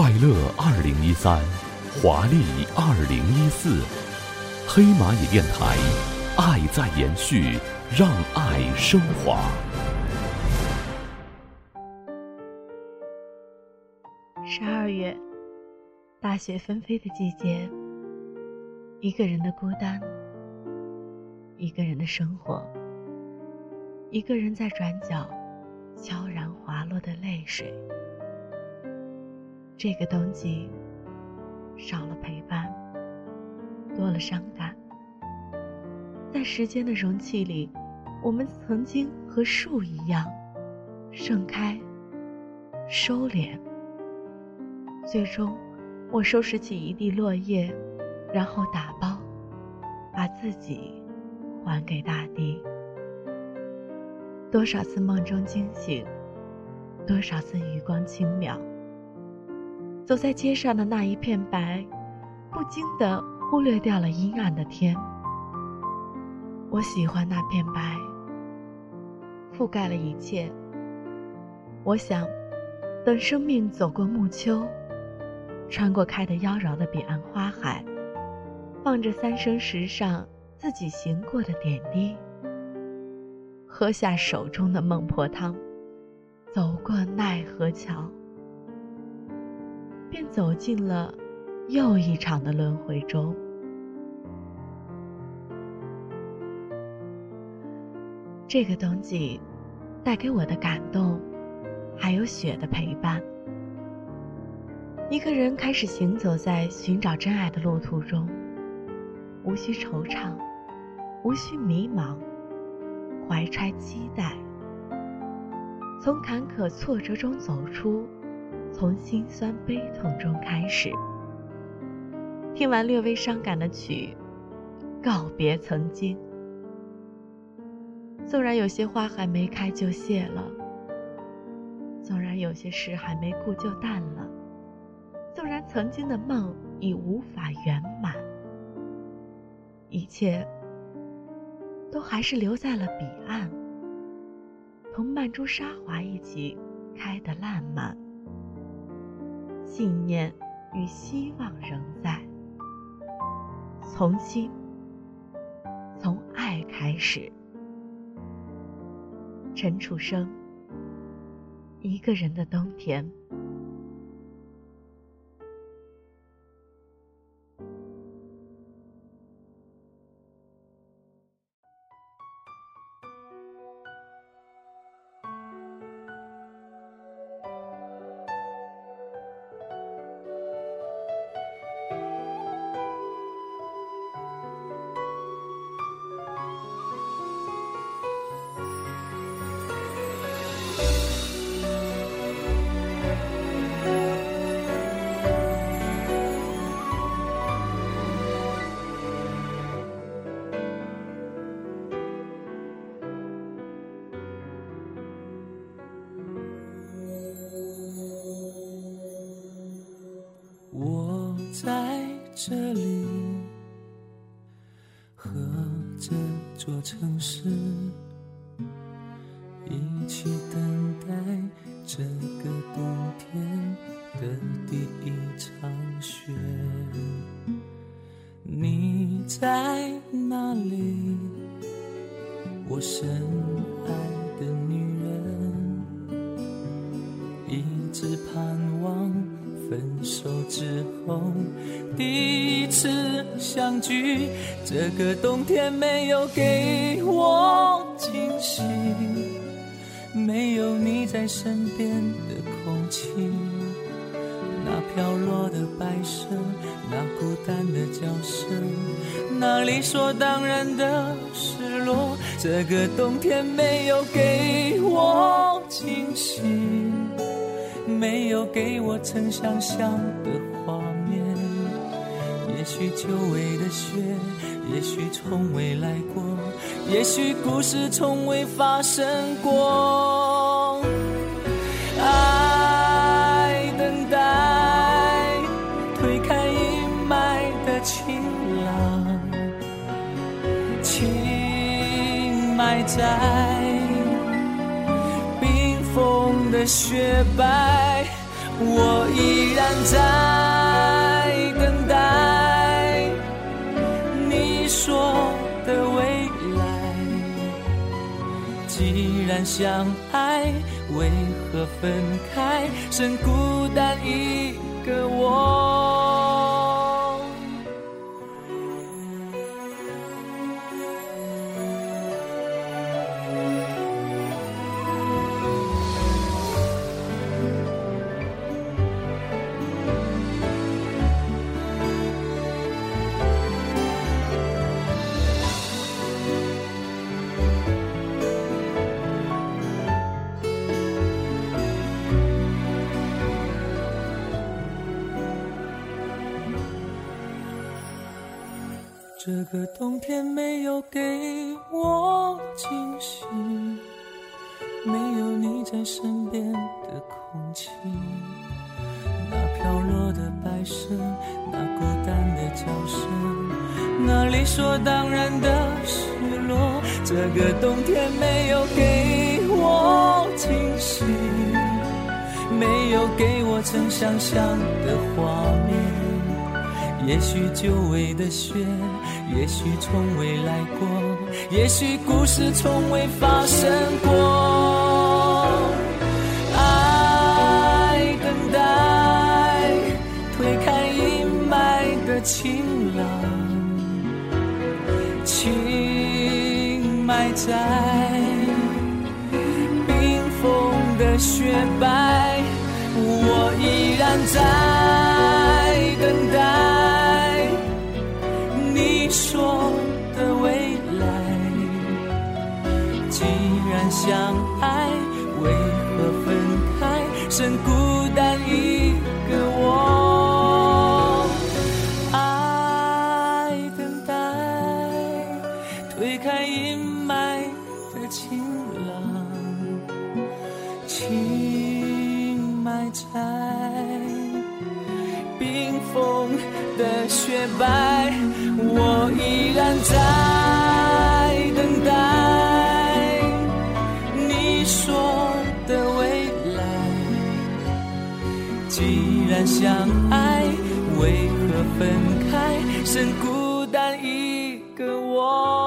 快乐二零一三，华丽二零一四，黑蚂蚁电台，爱在延续，让爱升华。十二月，大雪纷飞的季节，一个人的孤单，一个人的生活，一个人在转角悄然滑落的泪水。这个冬季，少了陪伴，多了伤感。在时间的容器里，我们曾经和树一样，盛开，收敛。最终，我收拾起一地落叶，然后打包，把自己还给大地。多少次梦中惊醒，多少次余光轻渺。走在街上的那一片白，不经的忽略掉了阴暗的天。我喜欢那片白，覆盖了一切。我想，等生命走过暮秋。穿过开得妖娆的彼岸花海，望着三生石上自己行过的点滴，喝下手中的孟婆汤，走过奈何桥，便走进了又一场的轮回中。这个冬季，带给我的感动，还有雪的陪伴。一个人开始行走在寻找真爱的路途中，无需惆怅，无需迷茫，怀揣期待，从坎坷挫折中走出，从心酸悲痛中开始。听完略微伤感的曲，告别曾经。纵然有些花还没开就谢了，纵然有些事还没顾就淡了。纵然曾经的梦已无法圆满，一切都还是留在了彼岸，同曼珠沙华一起开得烂漫。信念与希望仍在，从心，从爱开始。陈楚生，一个人的冬天。我在这里和这座城市一起等待这个冬天的第一场雪。你在哪里？我身之后第一次相聚，这个冬天没有给我惊喜，没有你在身边的空气，那飘落的白色，那孤单的叫声，那理所当然的失落，这个冬天没有给我惊喜。没有给我曾想象的，许久违的雪，也许从未来过，也许故事从未发生过。爱等待，推开阴霾的晴朗，情埋在冰封。的雪白，我依然在相爱，为何分开？剩孤单一个我。这个冬天没有给我惊喜，没有你在身边的空气，那飘落的白色，那孤单的叫声，那理所当然的失落。这个冬天没有给我惊喜，没有给我曾想象的画面。也许久违的雪，也许从未来过，也许故事从未发生过。爱等待，推开阴霾的晴朗，情埋在冰封的雪白，我依然在你说的未来，既然相爱，为何分开？剩孤单一个我。爱等待，推开阴霾的晴朗，情埋在冰封的雪白。个我。